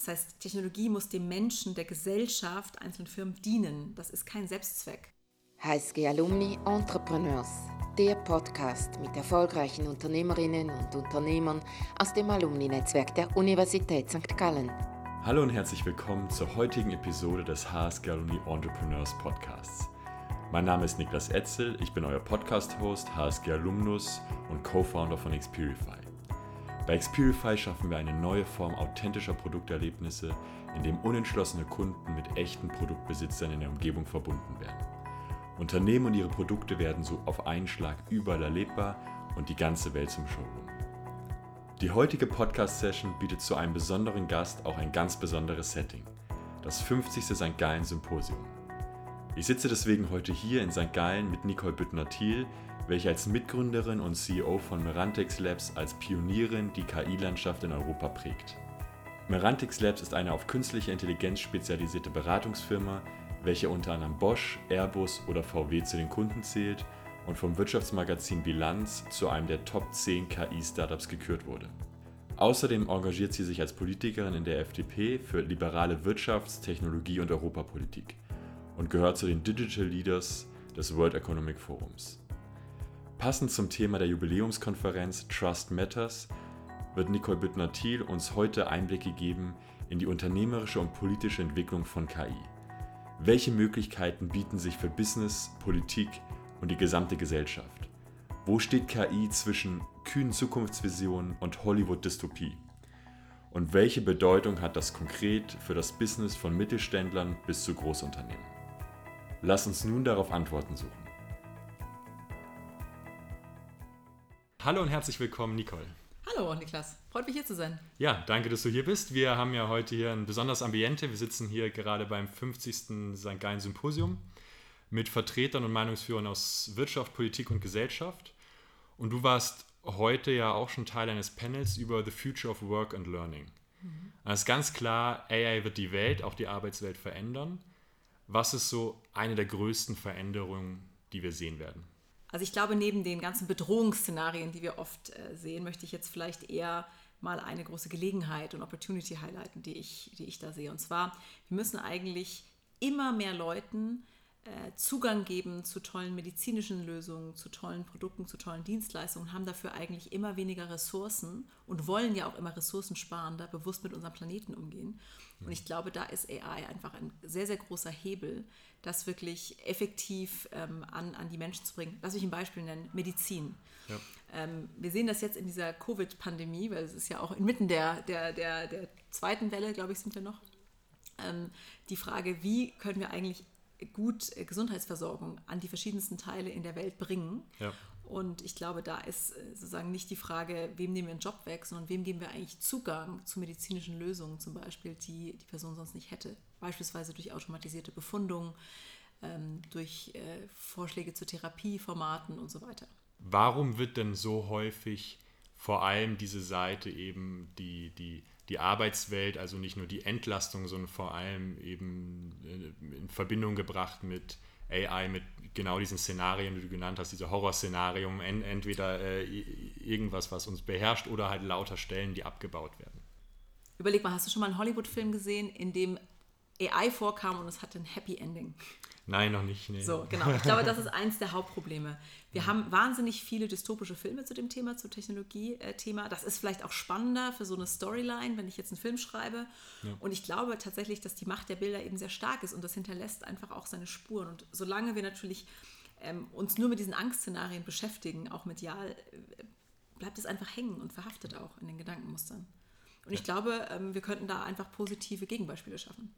Das heißt, Technologie muss dem Menschen, der Gesellschaft, einzelnen Firmen dienen. Das ist kein Selbstzweck. HSG Alumni Entrepreneurs, der Podcast mit erfolgreichen Unternehmerinnen und Unternehmern aus dem Alumni-Netzwerk der Universität St. Gallen. Hallo und herzlich willkommen zur heutigen Episode des HSG Alumni Entrepreneurs Podcasts. Mein Name ist Niklas Etzel, ich bin euer Podcast-Host, HSG Alumnus und Co-Founder von Xperify. Bei Xperify schaffen wir eine neue Form authentischer Produkterlebnisse, in dem unentschlossene Kunden mit echten Produktbesitzern in der Umgebung verbunden werden. Unternehmen und ihre Produkte werden so auf einen Schlag überall erlebbar und die ganze Welt zum Showroom. Die heutige Podcast-Session bietet zu einem besonderen Gast auch ein ganz besonderes Setting, das 50. St. Gallen Symposium. Ich sitze deswegen heute hier in St. Gallen mit Nicole Büttner-Thiel, welche als Mitgründerin und CEO von Merantix Labs als Pionierin die KI-Landschaft in Europa prägt. Merantix Labs ist eine auf künstliche Intelligenz spezialisierte Beratungsfirma, welche unter anderem Bosch, Airbus oder VW zu den Kunden zählt und vom Wirtschaftsmagazin Bilanz zu einem der Top 10 KI-Startups gekürt wurde. Außerdem engagiert sie sich als Politikerin in der FDP für liberale Wirtschafts-, Technologie- und Europapolitik und gehört zu den Digital Leaders des World Economic Forums. Passend zum Thema der Jubiläumskonferenz Trust Matters wird Nicole Büttner-Thiel uns heute Einblicke geben in die unternehmerische und politische Entwicklung von KI. Welche Möglichkeiten bieten sich für Business, Politik und die gesamte Gesellschaft? Wo steht KI zwischen kühnen Zukunftsvisionen und Hollywood-Dystopie? Und welche Bedeutung hat das konkret für das Business von Mittelständlern bis zu Großunternehmen? Lass uns nun darauf Antworten suchen. Hallo und herzlich willkommen, Nicole. Hallo Niklas, freut mich hier zu sein. Ja, danke, dass du hier bist. Wir haben ja heute hier ein besonderes Ambiente. Wir sitzen hier gerade beim 50. St. Gallen Symposium mit Vertretern und Meinungsführern aus Wirtschaft, Politik und Gesellschaft. Und du warst heute ja auch schon Teil eines Panels über The Future of Work and Learning. Mhm. Es ist ganz klar, AI wird die Welt, auch die Arbeitswelt verändern. Was ist so eine der größten Veränderungen, die wir sehen werden? Also ich glaube, neben den ganzen Bedrohungsszenarien, die wir oft äh, sehen, möchte ich jetzt vielleicht eher mal eine große Gelegenheit und Opportunity highlighten, die ich, die ich da sehe. Und zwar, wir müssen eigentlich immer mehr Leuten äh, Zugang geben zu tollen medizinischen Lösungen, zu tollen Produkten, zu tollen Dienstleistungen, haben dafür eigentlich immer weniger Ressourcen und wollen ja auch immer ressourcensparender, bewusst mit unserem Planeten umgehen. Und ich glaube, da ist AI einfach ein sehr, sehr großer Hebel, das wirklich effektiv ähm, an, an die Menschen zu bringen. Lass mich ein Beispiel nennen, Medizin. Ja. Ähm, wir sehen das jetzt in dieser Covid-Pandemie, weil es ist ja auch inmitten der, der, der, der zweiten Welle, glaube ich, sind wir noch. Ähm, die Frage, wie können wir eigentlich gut äh, Gesundheitsversorgung an die verschiedensten Teile in der Welt bringen. Ja. Und ich glaube, da ist äh, sozusagen nicht die Frage, wem nehmen wir einen Job weg, sondern wem geben wir eigentlich Zugang zu medizinischen Lösungen zum Beispiel, die die Person sonst nicht hätte. Beispielsweise durch automatisierte Befundung, ähm, durch äh, Vorschläge zu Therapieformaten und so weiter. Warum wird denn so häufig vor allem diese Seite eben die, die die Arbeitswelt, also nicht nur die Entlastung, sondern vor allem eben äh, in Verbindung gebracht mit AI, mit genau diesen Szenarien, die du genannt hast, diese Horrorszenarien, entweder äh, irgendwas, was uns beherrscht oder halt lauter Stellen, die abgebaut werden. Überleg mal, hast du schon mal einen Hollywood-Film gesehen, in dem AI vorkam und es hatte ein Happy Ending? Nein, noch nicht. Nee. So, genau. Ich glaube, das ist eins der Hauptprobleme. Wir ja. haben wahnsinnig viele dystopische Filme zu dem Thema, zu Technologie-Thema. Das ist vielleicht auch spannender für so eine Storyline, wenn ich jetzt einen Film schreibe. Ja. Und ich glaube tatsächlich, dass die Macht der Bilder eben sehr stark ist und das hinterlässt einfach auch seine Spuren. Und solange wir natürlich ähm, uns nur mit diesen Angstszenarien beschäftigen, auch medial, äh, bleibt es einfach hängen und verhaftet auch in den Gedankenmustern. Und ja. ich glaube, ähm, wir könnten da einfach positive Gegenbeispiele schaffen.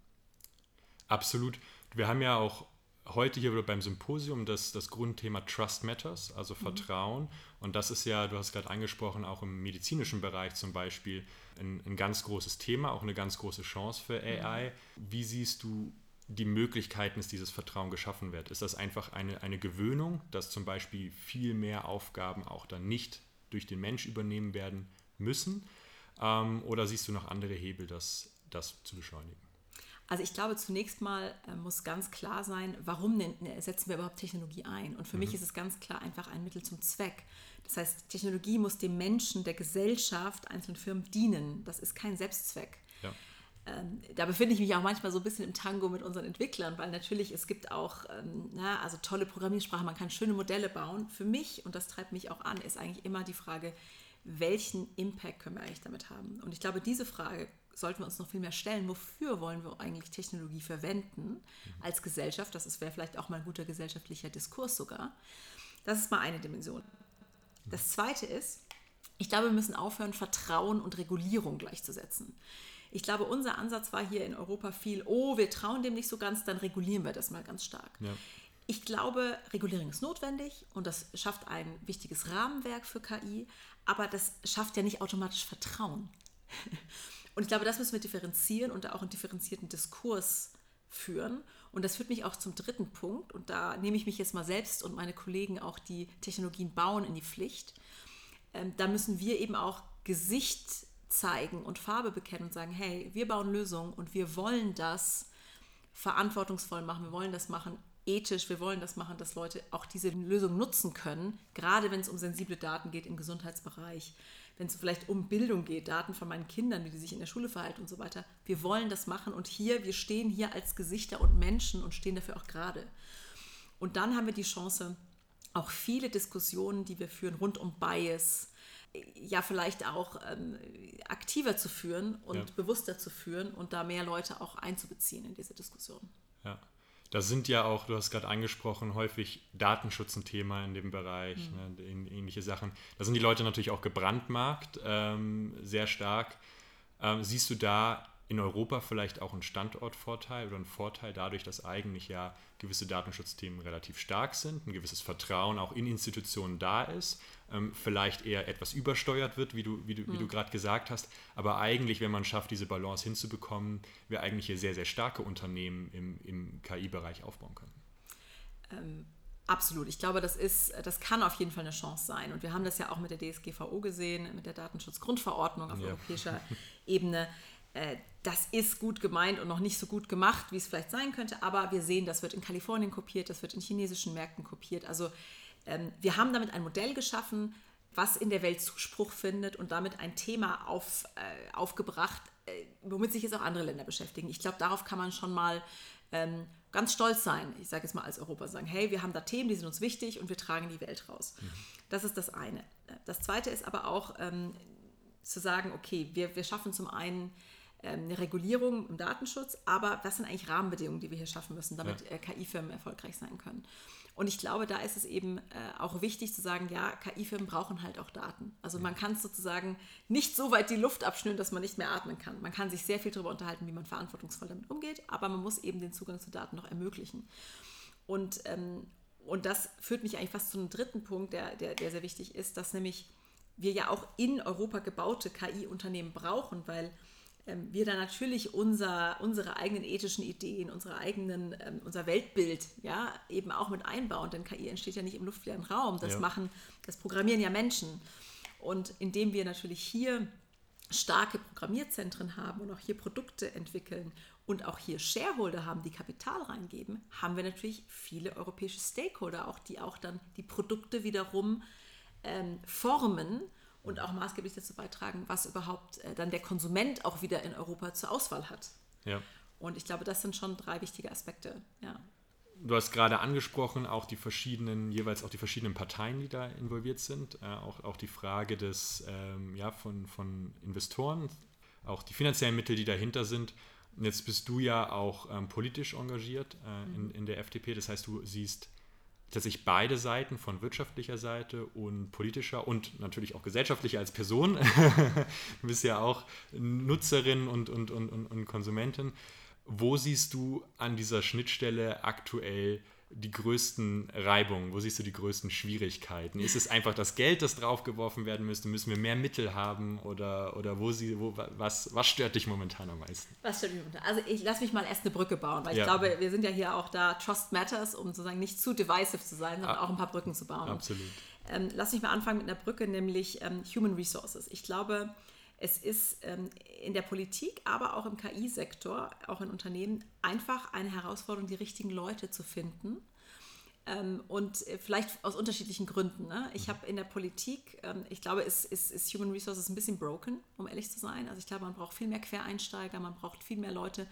Absolut. Wir haben ja auch heute hier beim Symposium das, das Grundthema Trust Matters, also mhm. Vertrauen. Mhm. Und das ist ja, du hast gerade angesprochen, auch im medizinischen Bereich zum Beispiel ein, ein ganz großes Thema, auch eine ganz große Chance für AI. Mhm. Wie siehst du die Möglichkeiten, dass dieses Vertrauen geschaffen wird? Ist das einfach eine, eine Gewöhnung, dass zum Beispiel viel mehr Aufgaben auch dann nicht durch den Mensch übernehmen werden müssen? Ähm, oder siehst du noch andere Hebel, das, das zu beschleunigen? Also ich glaube, zunächst mal äh, muss ganz klar sein, warum ne, setzen wir überhaupt Technologie ein? Und für mhm. mich ist es ganz klar einfach ein Mittel zum Zweck. Das heißt, Technologie muss dem Menschen, der Gesellschaft, einzelnen Firmen dienen. Das ist kein Selbstzweck. Ja. ähm, da befinde ich mich auch manchmal so ein bisschen im Tango mit unseren Entwicklern, weil natürlich es gibt auch ähm, na, also tolle Programmiersprachen, man kann schöne Modelle bauen. Für mich, und das treibt mich auch an, ist eigentlich immer die Frage, welchen Impact können wir eigentlich damit haben? Und ich glaube, diese Frage sollten wir uns noch viel mehr stellen. Wofür wollen wir eigentlich Technologie verwenden mhm. als Gesellschaft? Das wäre vielleicht auch mal ein guter gesellschaftlicher Diskurs sogar. Das ist mal eine Dimension. Das zweite ist, ich glaube, wir müssen aufhören, Vertrauen und Regulierung gleichzusetzen. Ich glaube, unser Ansatz war hier in Europa viel, oh, wir trauen dem nicht so ganz, dann regulieren wir das mal ganz stark. Ja. Ich glaube, Regulierung ist notwendig und das schafft ein wichtiges Rahmenwerk für KI, aber das schafft ja nicht automatisch Vertrauen. Und ich glaube, das müssen wir differenzieren und da auch einen differenzierten Diskurs führen. Und das führt mich auch zum dritten Punkt. Und da nehme ich mich jetzt mal selbst und meine Kollegen auch, die Technologien bauen, in die Pflicht. Ähm, da müssen wir eben auch Gesicht zeigen und Farbe bekennen und sagen, hey, wir bauen Lösungen und wir wollen das verantwortungsvoll machen, wir wollen das machen ethisch, wir wollen das machen, dass Leute auch diese Lösung nutzen können, gerade wenn es um sensible Daten geht im Gesundheitsbereich, wenn es vielleicht um Bildung geht, Daten von meinen Kindern, wie die sich in der Schule verhalten und so weiter. Wir wollen das machen und hier, wir stehen hier als Gesichter und Menschen und stehen dafür auch gerade. Und dann haben wir die Chance, auch viele Diskussionen, die wir führen rund um Bias, ja vielleicht auch ähm, aktiver zu führen und ja. bewusster zu führen und da mehr Leute auch einzubeziehen in diese Diskussion. Ja. Da sind ja auch, du hast gerade angesprochen, häufig Datenschutz ein Thema in dem Bereich, mhm. ne, ähnliche Sachen. Da sind die Leute natürlich auch gebrandmarkt, ähm, sehr stark. Ähm, siehst du da in Europa vielleicht auch einen Standortvorteil oder einen Vorteil dadurch, dass eigentlich ja gewisse Datenschutzthemen relativ stark sind, ein gewisses Vertrauen auch in Institutionen da ist, ähm, vielleicht eher etwas übersteuert wird, wie du, wie du, mhm. du gerade gesagt hast, aber eigentlich, wenn man schafft, diese Balance hinzubekommen, wir eigentlich hier sehr, sehr starke Unternehmen im, im KI-Bereich aufbauen können. Ähm, absolut. Ich glaube, das, ist, das kann auf jeden Fall eine Chance sein. Und wir haben das ja auch mit der DSGVO gesehen, mit der Datenschutzgrundverordnung auf ja. europäischer Ebene. Äh, das ist gut gemeint und noch nicht so gut gemacht, wie es vielleicht sein könnte, aber wir sehen, das wird in Kalifornien kopiert, das wird in chinesischen Märkten kopiert. Also ähm, wir haben damit ein Modell geschaffen, was in der Welt Zuspruch findet und damit ein Thema auf, äh, aufgebracht, äh, womit sich jetzt auch andere Länder beschäftigen. Ich glaube, darauf kann man schon mal ähm, ganz stolz sein, ich sage jetzt mal als Europa, sagen, hey, wir haben da Themen, die sind uns wichtig und wir tragen die Welt raus. Mhm. Das ist das eine. Das zweite ist aber auch ähm, zu sagen, okay, wir, wir schaffen zum einen eine Regulierung im Datenschutz, aber das sind eigentlich Rahmenbedingungen, die wir hier schaffen müssen, damit ja. Äh, KI-Firmen erfolgreich sein können. Und ich glaube, da ist es eben äh, auch wichtig zu sagen, ja, KI-Firmen brauchen halt auch Daten. Also man kann sozusagen nicht so weit die Luft abschnüren, dass man nicht mehr atmen kann. Man kann sich sehr viel darüber unterhalten, wie man verantwortungsvoll damit umgeht, aber man muss eben den Zugang zu Daten noch ermöglichen. Und, ähm, und das führt mich eigentlich fast zu einem dritten Punkt, der, der, der sehr wichtig ist, dass nämlich wir ja auch in Europa gebaute KI-Unternehmen brauchen, weil ähm, wir da natürlich unser, unsere eigenen ethischen Ideen, unsere eigenen, ähm, unser Weltbild ja, eben auch mit einbauen. Denn KI entsteht ja nicht im luftleeren Raum. Das ja. machen, das programmieren ja Menschen. Und indem wir natürlich hier starke Programmierzentren haben und auch hier Produkte entwickeln und auch hier Shareholder haben, die Kapital reingeben, haben wir natürlich viele europäische Stakeholder, auch die auch dann die Produkte wiederum ähm, formen und auch maßgeblich dazu beitragen, was überhaupt äh, dann der Konsument auch wieder in Europa zur Auswahl hat. Ja. Und ich glaube, das sind schon drei wichtige Aspekte. Ja. Du hast gerade angesprochen, auch die verschiedenen, jeweils auch die verschiedenen Parteien, die da involviert sind. Äh, auch, auch die Frage des, ähm, ja, von, von Investoren, auch die finanziellen Mittel, die dahinter sind. Und jetzt bist du ja auch ähm, politisch engagiert äh, in, in der FDP. Das heißt, du siehst tatsächlich beide Seiten von wirtschaftlicher Seite und politischer und natürlich auch gesellschaftlicher als Person. du bist ja auch Nutzerin und, und, und, und Konsumentin. Wo siehst du an dieser Schnittstelle aktuell die größten Reibungen? Wo siehst du die größten Schwierigkeiten? Ist es einfach das Geld, das draufgeworfen werden müsste? Müssen wir mehr Mittel haben? Oder, oder wo sie, wo, was, was stört dich momentan am meisten? Was stört mich momentan? Also ich lasse mich mal erst eine Brücke bauen, weil ja. ich glaube, wir sind ja hier auch da, Trust Matters, um sozusagen nicht zu divisive zu sein, sondern ah, auch ein paar Brücken zu bauen. Absolut. Ähm, lass mich mal anfangen mit einer Brücke, nämlich ähm, Human Resources. Ich glaube, es ist ähm, in der Politik, aber auch im KI-Sektor, auch in Unternehmen, einfach eine Herausforderung, die richtigen Leute zu finden, Ähm, und äh, vielleicht aus unterschiedlichen Gründen. Ne? Ich habe in der Politik, ähm, ich glaube, ist, ist, ist Human Resources ein bisschen broken, um ehrlich zu sein. Also ich glaube, man braucht viel mehr Quereinsteiger, man braucht viel mehr Leute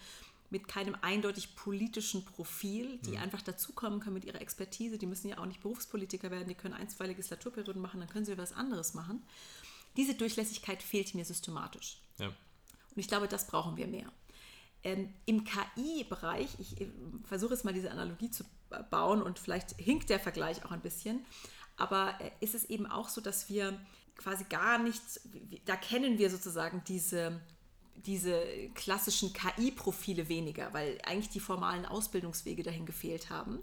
mit keinem eindeutig politischen Profil, die mhm. einfach dazukommen können mit ihrer Expertise. Die müssen ja auch nicht Berufspolitiker werden, die können ein, zwei Legislaturperioden machen, dann können sie was anderes machen. Diese Durchlässigkeit fehlt mir systematisch. Ja. Und ich glaube, das brauchen wir mehr. Ähm, Im KI-Bereich, ich versuche jetzt mal diese Analogie zu bauen und vielleicht hinkt der Vergleich auch ein bisschen, aber äh, ist es eben auch so, dass wir quasi gar nichts, da kennen wir sozusagen diese, diese klassischen KI-Profile weniger, weil eigentlich die formalen Ausbildungswege dahin gefehlt haben.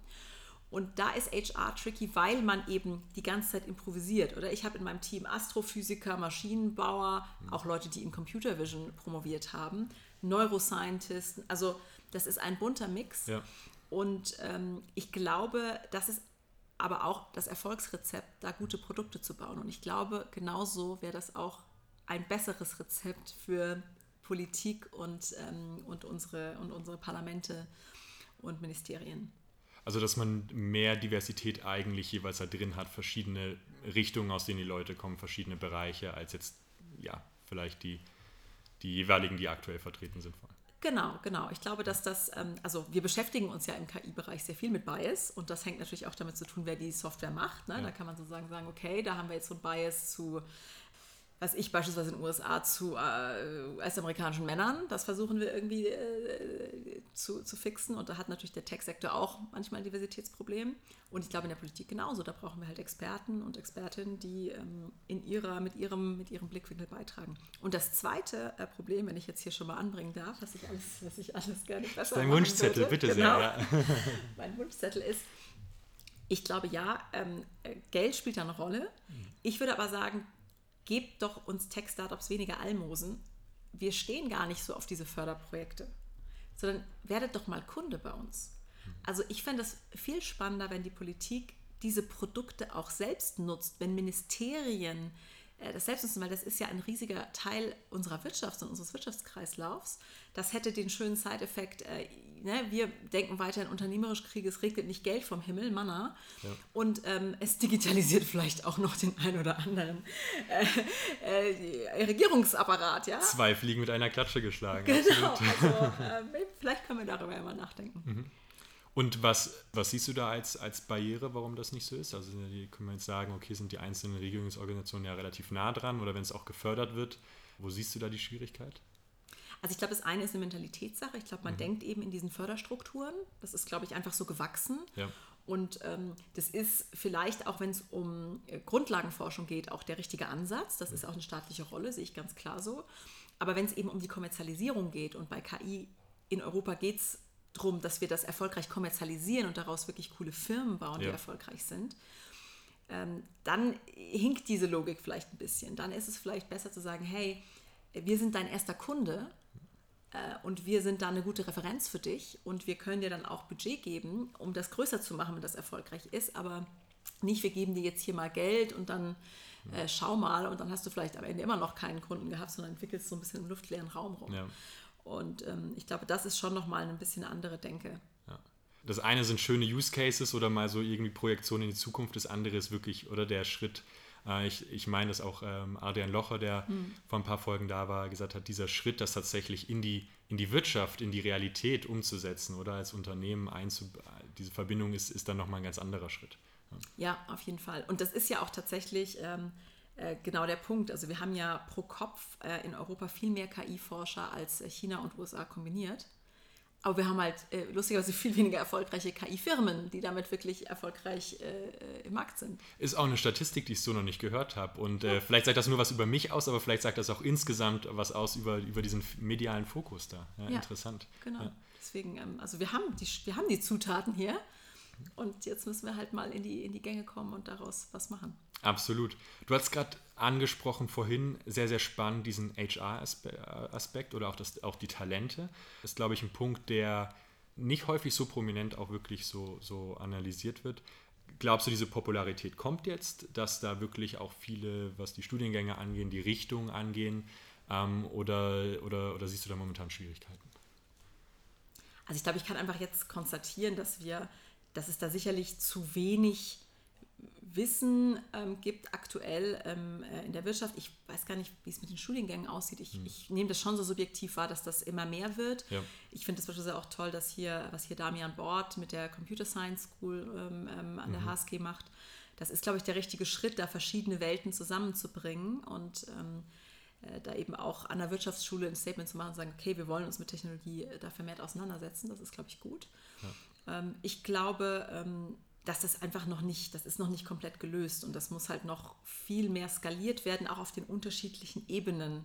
Und da ist HR tricky, weil man eben die ganze Zeit improvisiert. Oder ich habe in meinem Team Astrophysiker, Maschinenbauer, auch Leute, die in Computer Vision promoviert haben, Neuroscientisten. Also das ist ein bunter Mix. Ja. Und ähm, ich glaube, das ist aber auch das Erfolgsrezept, da gute Produkte zu bauen. Und ich glaube, genauso wäre das auch ein besseres Rezept für Politik und, ähm, und, unsere, und unsere Parlamente und Ministerien. Also, dass man mehr Diversität eigentlich jeweils da drin hat, verschiedene Richtungen, aus denen die Leute kommen, verschiedene Bereiche, als jetzt, ja, vielleicht die, die jeweiligen, die aktuell vertreten sind. Genau, genau. Ich glaube, dass das, ähm, also wir beschäftigen uns ja im KI-Bereich sehr viel mit Bias und das hängt natürlich auch damit zu tun, wer die Software macht. Ne? Ja. Da kann man sozusagen sagen, okay, da haben wir jetzt so ein Bias zu was ich beispielsweise in den USA zu äh, US-amerikanischen Männern. Das versuchen wir irgendwie äh, zu, zu fixen. Und da hat natürlich der Tech-Sektor auch manchmal ein Diversitätsproblem. Und ich glaube in der Politik genauso. Da brauchen wir halt Experten und Expertinnen, die ähm, in ihrer, mit, ihrem, mit ihrem Blickwinkel beitragen. Und das zweite äh, Problem, wenn ich jetzt hier schon mal anbringen darf, was ich alles, was ich alles gerne besser Dein Wunschzettel, würde, bitte genau. sehr. Ja. mein Wunschzettel ist, ich glaube ja, ähm, Geld spielt da eine Rolle. Ich würde aber sagen, gebt doch uns Tech-Startups weniger Almosen. Wir stehen gar nicht so auf diese Förderprojekte, sondern werdet doch mal Kunde bei uns. Also ich fände es viel spannender, wenn die Politik diese Produkte auch selbst nutzt, wenn Ministerien das selbst nutzen, weil das ist ja ein riesiger Teil unserer Wirtschaft und unseres Wirtschaftskreislaufs. Das hätte den schönen Side-Effekt, äh, ne, wir denken weiterhin unternehmerisch, Krieg, es regnet nicht Geld vom Himmel, Manna. Ja. Und ähm, es digitalisiert vielleicht auch noch den ein oder anderen äh, äh, Regierungsapparat. Ja? Zwei Fliegen mit einer Klatsche geschlagen. Genau, also, äh, vielleicht können wir darüber ja mal nachdenken. Mhm. Und was, was siehst du da als, als Barriere, warum das nicht so ist? Also können wir jetzt sagen, okay, sind die einzelnen Regierungsorganisationen ja relativ nah dran oder wenn es auch gefördert wird, wo siehst du da die Schwierigkeit? Also ich glaube, das eine ist eine Mentalitätssache. Ich glaube, man mhm. denkt eben in diesen Förderstrukturen. Das ist, glaube ich, einfach so gewachsen. Ja. Und ähm, das ist vielleicht auch, wenn es um äh, Grundlagenforschung geht, auch der richtige Ansatz. Das ist auch eine staatliche Rolle, sehe ich ganz klar so. Aber wenn es eben um die Kommerzialisierung geht und bei KI in Europa geht es darum, dass wir das erfolgreich kommerzialisieren und daraus wirklich coole Firmen bauen, ja. die erfolgreich sind, ähm, dann hinkt diese Logik vielleicht ein bisschen. Dann ist es vielleicht besser zu sagen, hey, wir sind dein erster Kunde äh, und wir sind da eine gute Referenz für dich und wir können dir dann auch Budget geben, um das größer zu machen, wenn das erfolgreich ist, aber nicht, wir geben dir jetzt hier mal Geld und dann äh, schau mal und dann hast du vielleicht am Ende immer noch keinen Kunden gehabt, sondern entwickelst so ein bisschen im luftleeren Raum rum. Ja. Und ähm, ich glaube, das ist schon nochmal ein bisschen andere Denke. Ja. Das eine sind schöne Use Cases oder mal so irgendwie Projektionen in die Zukunft, das andere ist wirklich, oder der Schritt, äh, ich, ich meine, dass auch ähm, Adrian Locher, der mhm. vor ein paar Folgen da war, gesagt hat, dieser Schritt, das tatsächlich in die, in die Wirtschaft, in die Realität umzusetzen oder als Unternehmen einzu, diese Verbindung ist, ist dann nochmal ein ganz anderer Schritt. Ja. ja. auf jeden Fall. Und das ist ja auch tatsächlich ähm, äh, genau der Punkt. Also wir haben ja pro Kopf äh, in Europa viel mehr KI-Forscher als China und USA kombiniert. Aber wir haben halt äh, lustigerweise viel weniger erfolgreiche KI-Firmen, die damit wirklich erfolgreich äh, im Markt sind. Ist auch eine Statistik, die ich so noch nicht gehört habe. Und äh, vielleicht sagt das nur was über mich aus, aber vielleicht sagt das auch insgesamt was aus über, über diesen medialen Fokus da. Ja, ja interessant. Genau. Ja. Deswegen, ähm, also wir haben, die, wir haben die Zutaten hier. Und jetzt müssen wir halt mal in die, in die Gänge kommen und daraus was machen. Absolut. Du hast gerade angesprochen vorhin, sehr, sehr spannend, diesen HR-Aspekt oder auch, das, auch die Talente. Das ist, glaube ich, ein Punkt, der nicht häufig so prominent auch wirklich so, so analysiert wird. Glaubst du, diese Popularität kommt jetzt, dass da wirklich auch viele, was die Studiengänge angehen, die Richtungen angehen? Ähm, oder, oder, oder siehst du da momentan Schwierigkeiten? Also ich glaube, ich kann einfach jetzt konstatieren, dass wir dass es da sicherlich zu wenig Wissen ähm, gibt aktuell ähm, äh, in der Wirtschaft. Ich weiß gar nicht, wie es mit den Studiengängen aussieht. Ich, hm. ich nehme das schon so subjektiv wahr, dass das immer mehr wird. Ja. Ich finde es beispielsweise auch toll, dass hier, was hier Damian Bord mit der Computer Science School ähm, ähm an der mhm. HSG macht. Das ist, glaube ich, der richtige Schritt, da verschiedene Welten zusammenzubringen und ähm, äh, da eben auch an der Wirtschaftsschule ein Statement zu machen und sagen, okay, wir wollen uns mit Technologie äh, da vermehrt auseinandersetzen. Das ist, glaube ich, gut. Ja. Ähm, ich glaube, dass das einfach noch nicht, das ist noch nicht komplett gelöst und das muss halt noch viel mehr skaliert werden, auch auf den unterschiedlichen Ebenen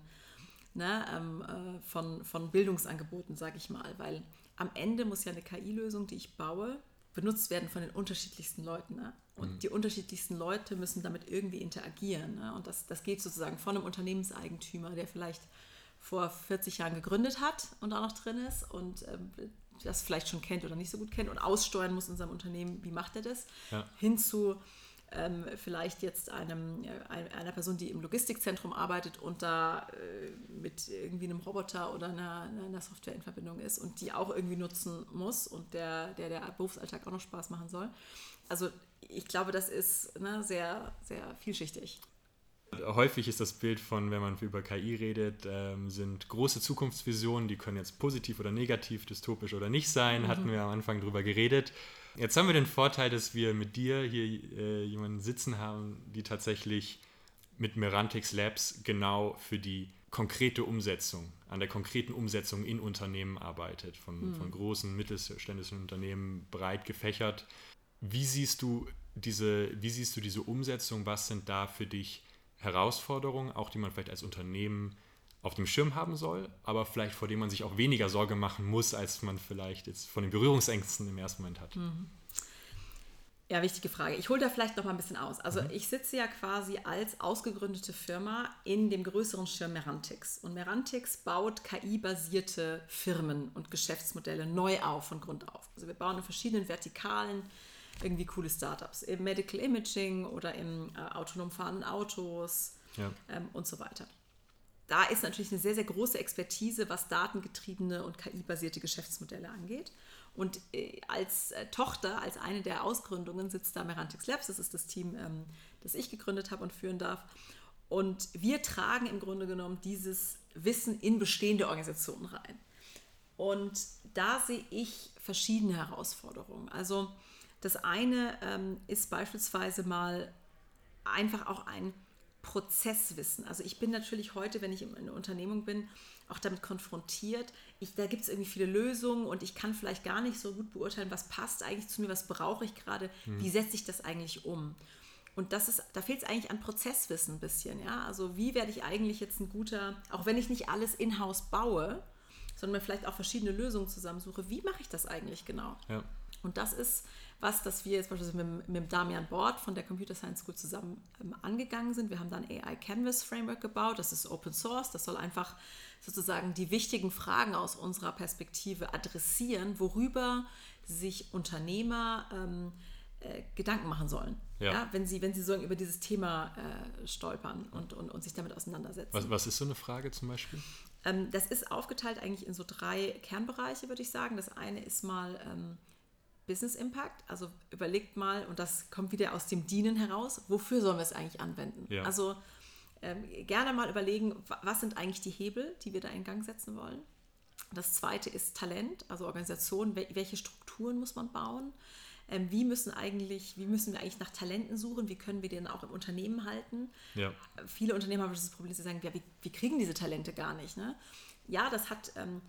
ne, ähm, äh, von, von Bildungsangeboten, sage ich mal, weil am Ende muss ja eine KI-Lösung, die ich baue, benutzt werden von den unterschiedlichsten Leuten. Ne? Und mhm. die unterschiedlichsten Leute müssen damit irgendwie interagieren. Ne? Und das, das geht sozusagen von einem Unternehmenseigentümer, der vielleicht vor 40 Jahren gegründet hat und da noch drin ist und ähm, das vielleicht schon kennt oder nicht so gut kennt und aussteuern muss in seinem Unternehmen, wie macht er das, ja. hin zu ähm, vielleicht jetzt einem, äh, einer Person, die im Logistikzentrum arbeitet und da äh, mit irgendwie einem Roboter oder einer, einer, Software in Verbindung ist und die auch irgendwie nutzen muss und der der, der Berufsalltag auch noch Spaß machen soll. Also ich glaube, das ist ne, sehr, sehr vielschichtig. Häufig ist das Bild von, wenn man über KI redet, ähm, sind große Zukunftsvisionen, die können jetzt positiv oder negativ, dystopisch oder nicht sein, mhm. hatten wir am Anfang drüber geredet. Jetzt haben wir den Vorteil, dass wir mit dir hier äh, jemanden sitzen haben, die tatsächlich mit Merantix Labs genau für die konkrete Umsetzung, an der konkreten Umsetzung in Unternehmen arbeitet, von, mhm. von großen, mittelständischen Unternehmen breit gefächert. Wie siehst du diese, wie siehst du diese Umsetzung? Was sind da für dich Herausforderungen, auch die man vielleicht als Unternehmen auf dem Schirm haben soll, aber vielleicht vor dem man sich auch weniger Sorge machen muss, als man vielleicht jetzt von den Berührungsängsten im ersten Moment hat. Mhm. Ja, wichtige Frage. Ich hole da vielleicht noch mal ein bisschen aus. Also mhm. ich sitze ja quasi als ausgegründete Firma in dem größeren Schirm Merantix. Und Merantix baut KI-basierte Firmen und Geschäftsmodelle neu auf von Grund auf. Also wir bauen in verschiedenen Vertikalen irgendwie coole Startups im Medical Imaging oder im äh, autonom fahrenden Autos ja. ähm, und so weiter. Da ist natürlich eine sehr, sehr große Expertise, was datengetriebene und KI-basierte Geschäftsmodelle angeht. Und äh, als äh, Tochter, als eine der Ausgründungen sitzt da Merantix Labs, das ist das Team, ähm, das ich gegründet habe und führen darf. Und wir tragen im Grunde genommen dieses Wissen in bestehende Organisationen rein. Und da sehe ich verschiedene Herausforderungen. Also das eine ähm, ist beispielsweise mal einfach auch ein Prozesswissen. Also ich bin natürlich heute, wenn ich in einer Unternehmung bin, auch damit konfrontiert. Ich, da gibt es irgendwie viele Lösungen und ich kann vielleicht gar nicht so gut beurteilen, was passt eigentlich zu mir, was brauche ich gerade, hm. wie setze ich das eigentlich um. Und das ist, da fehlt es eigentlich an Prozesswissen ein bisschen, ja. Also wie werde ich eigentlich jetzt ein guter, auch wenn ich nicht alles in-house baue, sondern mir vielleicht auch verschiedene Lösungen zusammensuche, wie mache ich das eigentlich genau? Ja. Und das ist was, das wir jetzt beispielsweise mit, mit Damian Bord von der Computer Science School zusammen ähm, angegangen sind. Wir haben dann AI Canvas Framework gebaut, das ist Open Source, das soll einfach sozusagen die wichtigen Fragen aus unserer Perspektive adressieren, worüber sich Unternehmer ähm, äh, Gedanken machen sollen, ja. ja. wenn sie, wenn sie so über dieses Thema äh, stolpern und, und, und sich damit auseinandersetzen. Was, was ist so eine Frage zum Beispiel? Ähm, das ist aufgeteilt eigentlich in so drei Kernbereiche, würde ich sagen. Das eine ist mal ähm, Business Impact. Also überlegt mal, und das kommt wieder aus dem Dienen heraus, wofür sollen wir es eigentlich anwenden? Ja. Also ähm, gerne mal überlegen, was sind eigentlich die Hebel, die wir da in Gang setzen wollen. Das zweite ist Talent, also Organisation, welche Strukturen muss man bauen? Ähm, wie müssen eigentlich, wie müssen wir eigentlich nach Talenten suchen? Wie können wir den auch im Unternehmen halten? Ja. Viele Unternehmen haben das Problem, sie sagen, ja, wir, wir kriegen diese Talente gar nicht. Ne? Ja, das hat ähm,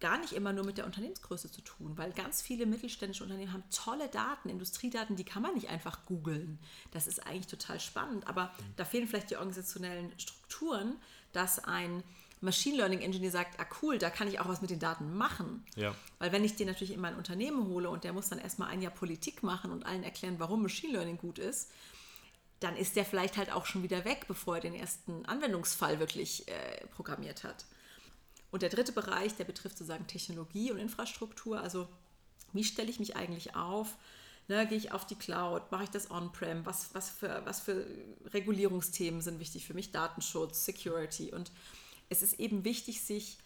gar nicht immer nur mit der Unternehmensgröße zu tun, weil ganz viele mittelständische Unternehmen haben tolle Daten, Industriedaten, die kann man nicht einfach googeln. Das ist eigentlich total spannend, aber mhm. da fehlen vielleicht die organisationellen Strukturen, dass ein Machine Learning Engineer sagt, ah cool, da kann ich auch was mit den Daten machen. Ja. Weil wenn ich den natürlich in mein Unternehmen hole und der muss dann erstmal ein Jahr Politik machen und allen erklären, warum Machine Learning gut ist, dann ist der vielleicht halt auch schon wieder weg, bevor er den ersten Anwendungsfall wirklich äh, programmiert hat. Und der dritte Bereich, der betrifft sozusagen Technologie und Infrastruktur. Also wie stelle ich mich eigentlich auf? Ne, gehe ich auf die Cloud? Mache ich das on-prem? Was, was, für, was für Regulierungsthemen sind wichtig für mich? Datenschutz, Security. Und es ist eben wichtig, sich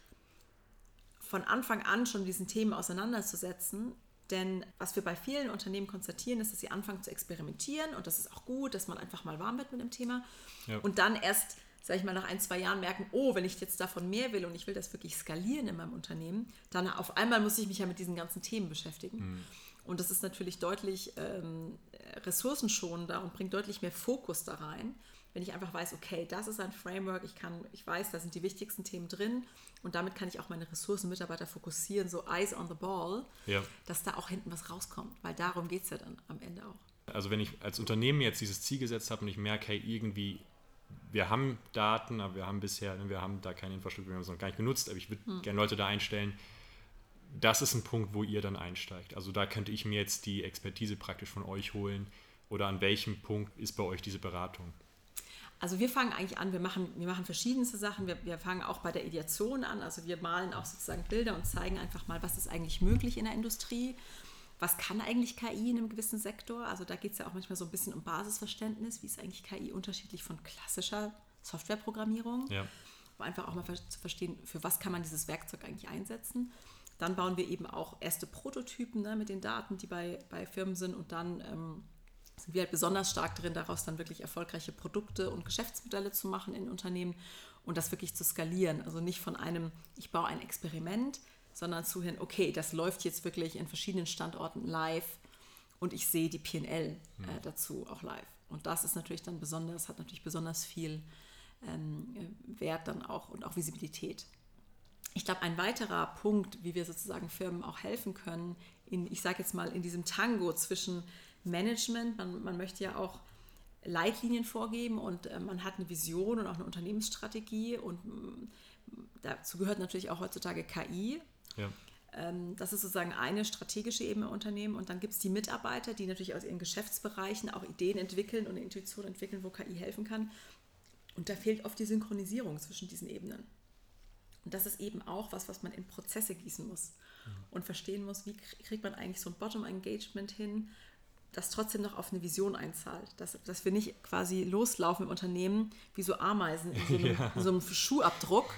von Anfang an schon mit diesen Themen auseinanderzusetzen, Denn was wir bei vielen Unternehmen konstatieren, ist, dass sie anfangen zu experimentieren und das ist auch gut, dass man einfach mal warm wird mit dem Thema ja. und dann erst, sage ich mal, nach ein, zwei Jahren merken, oh, wenn ich jetzt davon mehr will und ich will das wirklich skalieren in meinem Unternehmen, dann auf einmal muss ich mich ja mit diesen ganzen Themen beschäftigen. Mhm. Und das ist natürlich deutlich ähm, ressourcenschonender und bringt deutlich mehr Fokus da rein, wenn ich einfach weiß, okay, das ist ein Framework, ich, kann, ich weiß, da sind die wichtigsten Themen drin und damit kann ich auch meine Ressourcen, Mitarbeiter fokussieren, so eyes on the ball, ja. dass da auch hinten was rauskommt, weil darum geht es ja dann am Ende auch. Also wenn ich als Unternehmen jetzt dieses Ziel gesetzt habe und ich merke, hey, irgendwie, wir haben Daten, aber wir haben bisher, wir haben da keine Infrastruktur, wir haben es noch gar nicht genutzt, aber ich würde hm. gerne Leute da einstellen, das ist ein Punkt, wo ihr dann einsteigt. Also da könnte ich mir jetzt die Expertise praktisch von euch holen oder an welchem Punkt ist bei euch diese Beratung? Also wir fangen eigentlich an, wir machen, wir machen verschiedenste Sachen. Wir, wir fangen auch bei der Ideation an. Also wir malen auch sozusagen Bilder und zeigen einfach mal, was ist eigentlich möglich in der Industrie. Was kann eigentlich KI in einem gewissen Sektor? Also da geht es ja auch manchmal so ein bisschen um Basisverständnis. Wie ist eigentlich KI unterschiedlich von klassischer Softwareprogrammierung? Ja. Um einfach auch mal zu verstehen, für was kann man dieses Werkzeug eigentlich einsetzen. Dann bauen wir eben auch erste Prototypen ne, mit den Daten, die bei, bei Firmen sind. Und dann ähm, sind wir halt besonders stark drin, daraus dann wirklich erfolgreiche Produkte und Geschäftsmodelle zu machen in Unternehmen und das wirklich zu skalieren. Also nicht von einem, ich baue ein Experiment, sondern zu hin, okay, das läuft jetzt wirklich in verschiedenen Standorten live und ich sehe die PL äh, mhm. dazu auch live. Und das ist natürlich dann besonders, hat natürlich besonders viel ähm, Wert dann auch und auch Visibilität ich glaube, ein weiterer Punkt, wie wir sozusagen Firmen auch helfen können, in, ich sage jetzt mal, in diesem Tango zwischen Management, man, man möchte ja auch Leitlinien vorgeben und äh, man hat eine Vision und auch eine Unternehmensstrategie und mm, dazu gehört natürlich auch heutzutage KI. Ja. Ähm, das ist sozusagen eine strategische Ebene im Unternehmen und dann gibt es die Mitarbeiter, die natürlich aus ihren Geschäftsbereichen auch Ideen entwickeln und Intuition entwickeln, wo KI helfen kann. Und da fehlt oft die Synchronisierung zwischen diesen Ebenen. Und das ist eben auch was, was man in Prozesse gießen muss mhm. und verstehen muss, wie kriegt man eigentlich so ein Bottom-Engagement hin, das trotzdem noch auf eine Vision einzahlt. Dass, dass wir nicht quasi loslaufen im Unternehmen wie so Ameisen in so einem, ja. in so einem Schuhabdruck.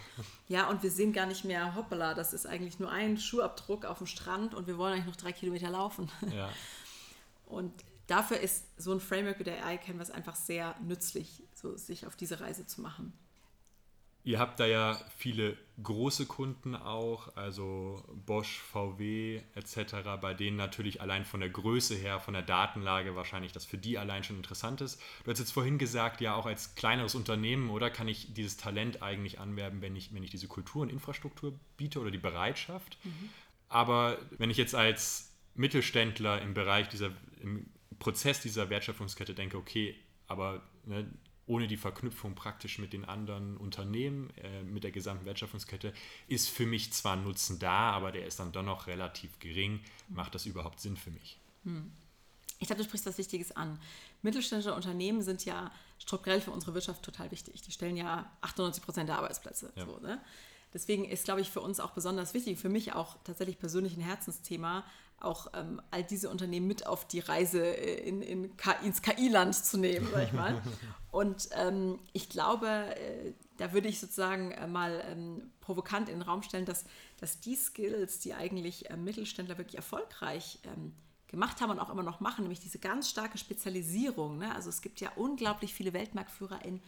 Ja, und wir sehen gar nicht mehr, hoppala, das ist eigentlich nur ein Schuhabdruck auf dem Strand und wir wollen eigentlich noch drei Kilometer laufen. Ja. Und dafür ist so ein Framework wie der AI Canvas einfach sehr nützlich, so sich auf diese Reise zu machen. Ihr habt da ja viele große Kunden auch, also Bosch, VW etc., bei denen natürlich allein von der Größe her, von der Datenlage wahrscheinlich das für die allein schon interessant ist. Du hast jetzt vorhin gesagt, ja auch als kleineres Unternehmen, oder kann ich dieses Talent eigentlich anwerben, wenn ich, wenn ich diese Kultur und Infrastruktur biete oder die Bereitschaft. Mhm. Aber wenn ich jetzt als Mittelständler im Bereich dieser, im Prozess dieser Wertschöpfungskette denke, okay, aber ne, ohne die Verknüpfung praktisch mit den anderen Unternehmen, äh, mit der gesamten Wertschöpfungskette, ist für mich zwar Nutzen da, aber der ist dann doch noch relativ gering. Macht das überhaupt Sinn für mich? Hm. Ich glaube, du sprichst was Wichtiges an. Mittelständische Unternehmen sind ja strukturell für unsere Wirtschaft total wichtig. Die stellen ja 98 Prozent der Arbeitsplätze. Ja. So, ne? Deswegen ist, glaube ich, für uns auch besonders wichtig, für mich auch tatsächlich persönlich ein Herzensthema, auch ähm, all diese Unternehmen mit auf die Reise äh, in, in KI, ins KI-Land zu nehmen, sag ich mal. Und ähm, ich glaube, äh, da würde ich sozusagen äh, mal ähm, provokant in den Raum stellen, dass, dass die Skills, die eigentlich äh, Mittelständler wirklich erfolgreich ähm, gemacht haben und auch immer noch machen, nämlich diese ganz starke Spezialisierung. Ne? Also es gibt ja unglaublich viele Weltmarktführer in,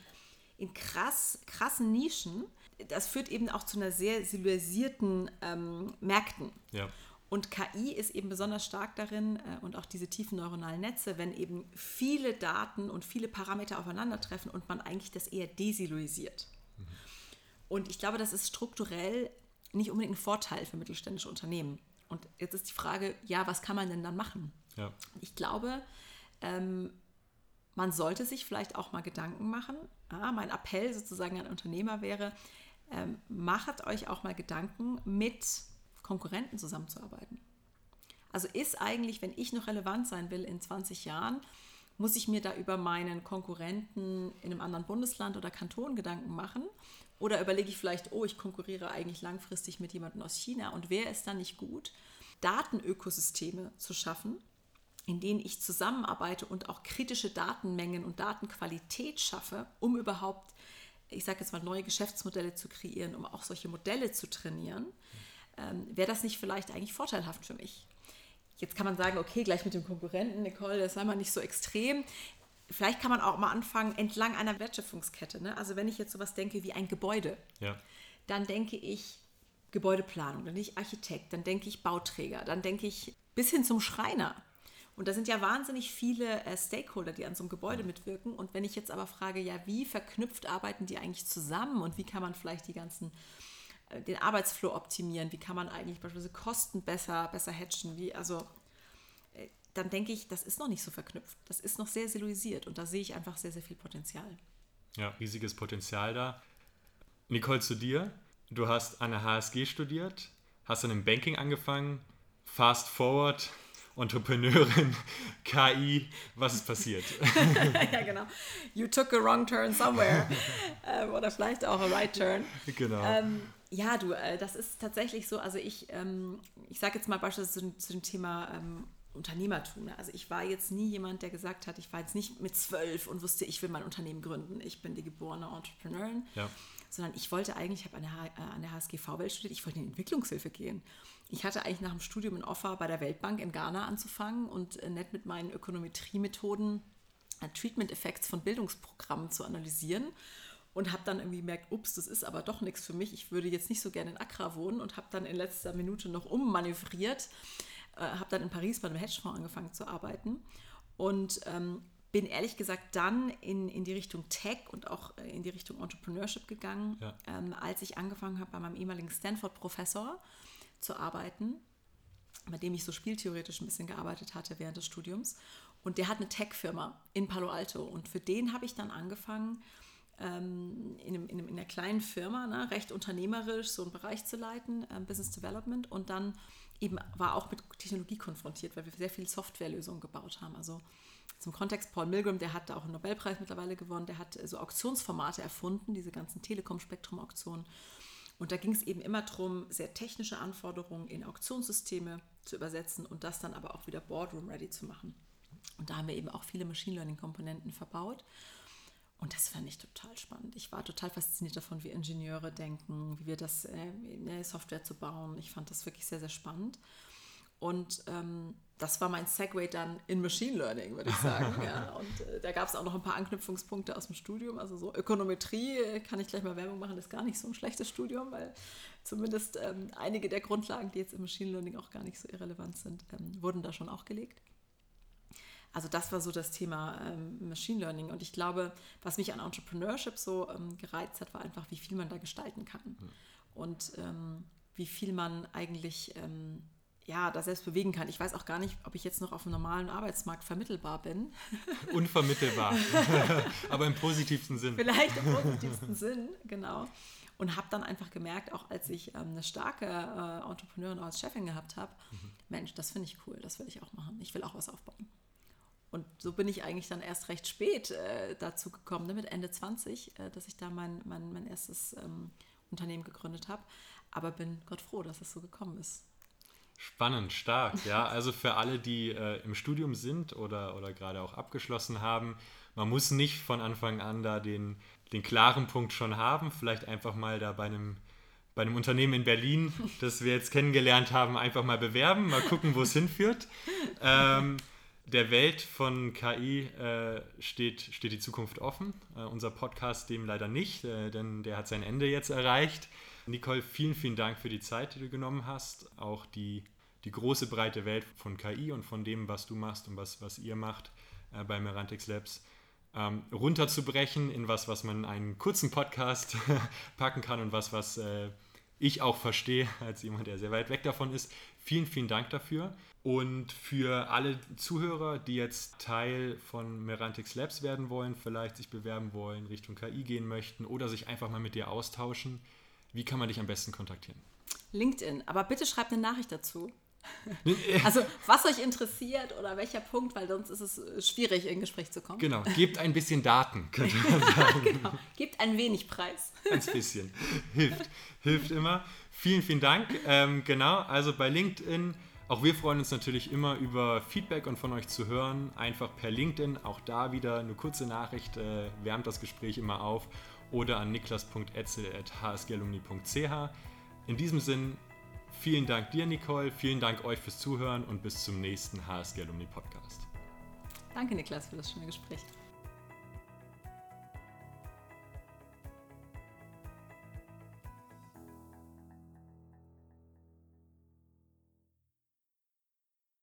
in krass, krassen Nischen. Das führt eben auch zu einer sehr siluisierten ähm, Märkten. Ja. Und KI ist eben besonders stark darin äh, und auch diese tiefen neuronalen Netze, wenn eben viele Daten und viele Parameter aufeinandertreffen und man eigentlich das eher desiluisiert. Mhm. Und ich glaube, das ist strukturell nicht unbedingt ein Vorteil für mittelständische Unternehmen. Und jetzt ist die Frage, ja, was kann man denn dann machen? Ja. Ich glaube, ähm, man sollte sich vielleicht auch mal Gedanken machen. Ah, mein Appell sozusagen an Unternehmer wäre, ähm, macht euch auch mal Gedanken mit Konkurrenten zusammenzuarbeiten. Also ist eigentlich, wenn ich noch relevant sein will in 20 Jahren, muss ich mir da über meinen Konkurrenten in einem anderen Bundesland oder Kanton Gedanken machen? Oder überlege ich vielleicht, oh, ich konkurriere eigentlich langfristig mit jemandem aus China und wäre es dann nicht gut, Datenökosysteme zu schaffen, in denen ich zusammenarbeite und auch kritische Datenmengen und Datenqualität schaffe, um überhaupt, ich sage jetzt mal, neue Geschäftsmodelle zu kreieren, um auch solche Modelle zu trainieren, ähm, wäre das nicht vielleicht eigentlich vorteilhaft für mich? jetzt kann man sagen, okay, gleich mit dem Konkurrenten, Nicole, das sei mal nicht so extrem. Vielleicht kann man auch mal anfangen entlang einer Wertschöpfungskette. Ne? Also wenn ich jetzt sowas denke wie ein Gebäude, Ja. dann denke ich Gebäudeplanung, dann denke ich Architekt, dann denke ich Bauträger, dann denke ich bis hin zum Schreiner. Und da sind ja wahnsinnig viele äh, Stakeholder, die an so einem Gebäude mitwirken. Und wenn ich jetzt aber frage, ja, wie verknüpft arbeiten die eigentlich zusammen und wie kann man vielleicht die ganzen, den Arbeitsflow optimieren, wie kann man eigentlich beispielsweise Kosten besser, besser hatchen, wie, also äh, dann denke ich, das ist noch nicht so verknüpft. Das ist noch sehr silurisiert und da sehe ich einfach sehr, sehr viel Potenzial. Ja, riesiges Potenzial da. Nicole, zu dir. Du hast an der HSG studiert, hast dann im Banking angefangen, Fast Forward, Entrepreneurin, KI. Was ist passiert? ja, genau. You took a wrong turn somewhere. ähm, oder vielleicht auch a right turn. genau. Ähm, ja, du, äh, das ist tatsächlich so. Also ich, ähm, ich sage jetzt mal beispielsweise zu, dem- zu dem Thema ähm, Unternehmertum. ne? Also ich war jetzt nie jemand, der gesagt hat, ich war jetzt nicht mit zwölf und wusste, ich will mein Unternehmen gründen. Ich bin die geborene Entrepreneurin. Ja. Sondern ich wollte eigentlich, ich habe an der, H- äh, an der HSGV-Welt studiert, ich wollte in Entwicklungshilfe gehen. Ich hatte eigentlich nach dem Studium ein Offer bei der Weltbank in Ghana anzufangen und äh, nett mit meinen Ökonometriemethoden äh, Treatment Effects von Bildungsprogrammen zu analysieren und habe dann irgendwie gemerkt, ups, das ist aber doch nichts für mich. Ich würde jetzt nicht so gerne in Accra wohnen und habe dann in letzter Minute noch ummanövriert, äh, habe dann in Paris bei einem Hedgefonds angefangen zu arbeiten und ähm, bin ehrlich gesagt dann in, in die Richtung Tech und auch äh, in die Richtung Entrepreneurship gegangen, Ja. ähm, als ich angefangen habe bei meinem ehemaligen Stanford-Professor zu arbeiten bei dem ich so spieltheoretisch ein bisschen gearbeitet hatte während des Studiums. Und der hat eine Tech-Firma in Palo Alto. Und für den habe ich dann angefangen, ähm, in, einem, in, einem, in einer kleinen Firma, ne, recht unternehmerisch, so einen Bereich zu leiten, ähm, Business Development. Und dann eben war auch mit Technologie konfrontiert, weil wir sehr viele Softwarelösungen gebaut haben. Also zum Kontext, Paul Milgram, der hat da auch einen Nobelpreis mittlerweile gewonnen, der hat äh, so Auktionsformate erfunden, diese ganzen Telekom-Spektrum-Auktionen. Und da ging es eben immer darum, sehr technische Anforderungen in Auktionssysteme zu übersetzen und das dann aber auch wieder Boardroom-ready zu machen. Und da haben wir eben auch viele Machine Learning-Komponenten verbaut. Und das fand ich total spannend. Ich war total fasziniert davon, wie Ingenieure denken, wie wir das, äh, eine Software zu bauen. Ich fand das wirklich sehr, sehr spannend. Und ähm, das war mein Segway dann in Machine Learning, würde ich sagen. ja. Und äh, da gab es auch noch ein paar Anknüpfungspunkte aus dem Studium. Also so Ökonometrie äh, kann ich gleich mal Werbung machen, ist gar nicht so ein schlechtes Studium, weil zumindest ähm, einige der Grundlagen, die jetzt im Machine Learning auch gar nicht so irrelevant sind, ähm, wurden da schon auch gelegt. Also das war so das Thema ähm, Machine Learning. Und ich glaube, was mich an Entrepreneurship so ähm, gereizt hat, war einfach, wie viel man da gestalten kann. Und ähm, wie viel man eigentlich ähm, ja, da selbst bewegen kann. Ich weiß auch gar nicht, ob ich jetzt noch auf dem normalen Arbeitsmarkt vermittelbar bin. Unvermittelbar. Aber im positivsten Sinn. Vielleicht im positivsten Sinn, genau. Und habe dann einfach gemerkt, auch als ich ähm, eine starke äh, Entrepreneurin als Chefin gehabt habe, Mensch, das finde ich cool, das will ich auch machen. Ich will auch was aufbauen. Und so bin ich eigentlich dann erst recht spät äh, dazu gekommen, ne, mit Ende 20, äh, dass ich da mein, mein, mein erstes ähm, Unternehmen gegründet habe. Aber bin Gott froh, dass es so gekommen ist. Spannend, stark, ja. Also für alle, die äh, im Studium sind oder, oder gerade auch abgeschlossen haben, man muss nicht von Anfang an da den, den klaren Punkt schon haben. Vielleicht einfach mal da bei einem, bei einem Unternehmen in Berlin, das wir jetzt kennengelernt haben, einfach mal bewerben, mal gucken, wo es hinführt. Ähm, der Welt von KI äh, steht, steht die Zukunft offen. Äh, unser Podcast dem leider nicht, äh, denn der hat sein Ende jetzt erreicht. Nicole, vielen, vielen Dank für die Zeit, die du genommen hast. Auch die, die große, breite Welt von KI und von dem, was du machst und was, was ihr macht äh, bei Merantix Labs, ähm, runterzubrechen in was, was man in einen kurzen Podcast packen kann und was, was äh, ich auch verstehe als jemand, der sehr weit weg davon ist. Vielen, vielen Dank dafür. Und für alle Zuhörer, die jetzt Teil von Merantix Labs werden wollen, vielleicht sich bewerben wollen, Richtung KI gehen möchten oder sich einfach mal mit dir austauschen, wie kann man dich am besten kontaktieren? LinkedIn, aber bitte schreibt eine Nachricht dazu. Also, was euch interessiert oder welcher Punkt, weil sonst ist es äh, schwierig, in Gespräch zu kommen. Genau, gebt ein bisschen Daten, könnte man sagen. Genau. Gebt ein wenig Preis. Ganz bisschen. Hilft. Hilft immer. Vielen, vielen Dank. Ähm, genau, also bei LinkedIn, auch wir freuen uns natürlich immer über Feedback und von euch zu hören. Einfach per LinkedIn, auch da wieder eine kurze Nachricht, äh, wärmt das Gespräch immer auf. Oder an niklas.etzel.hsgalumni.ch. In diesem Sinn, Vielen Dank dir, Nicole. Vielen Dank euch fürs Zuhören und bis zum nächsten HSG Alumni Podcast. Danke, Niklas, für das schöne Gespräch.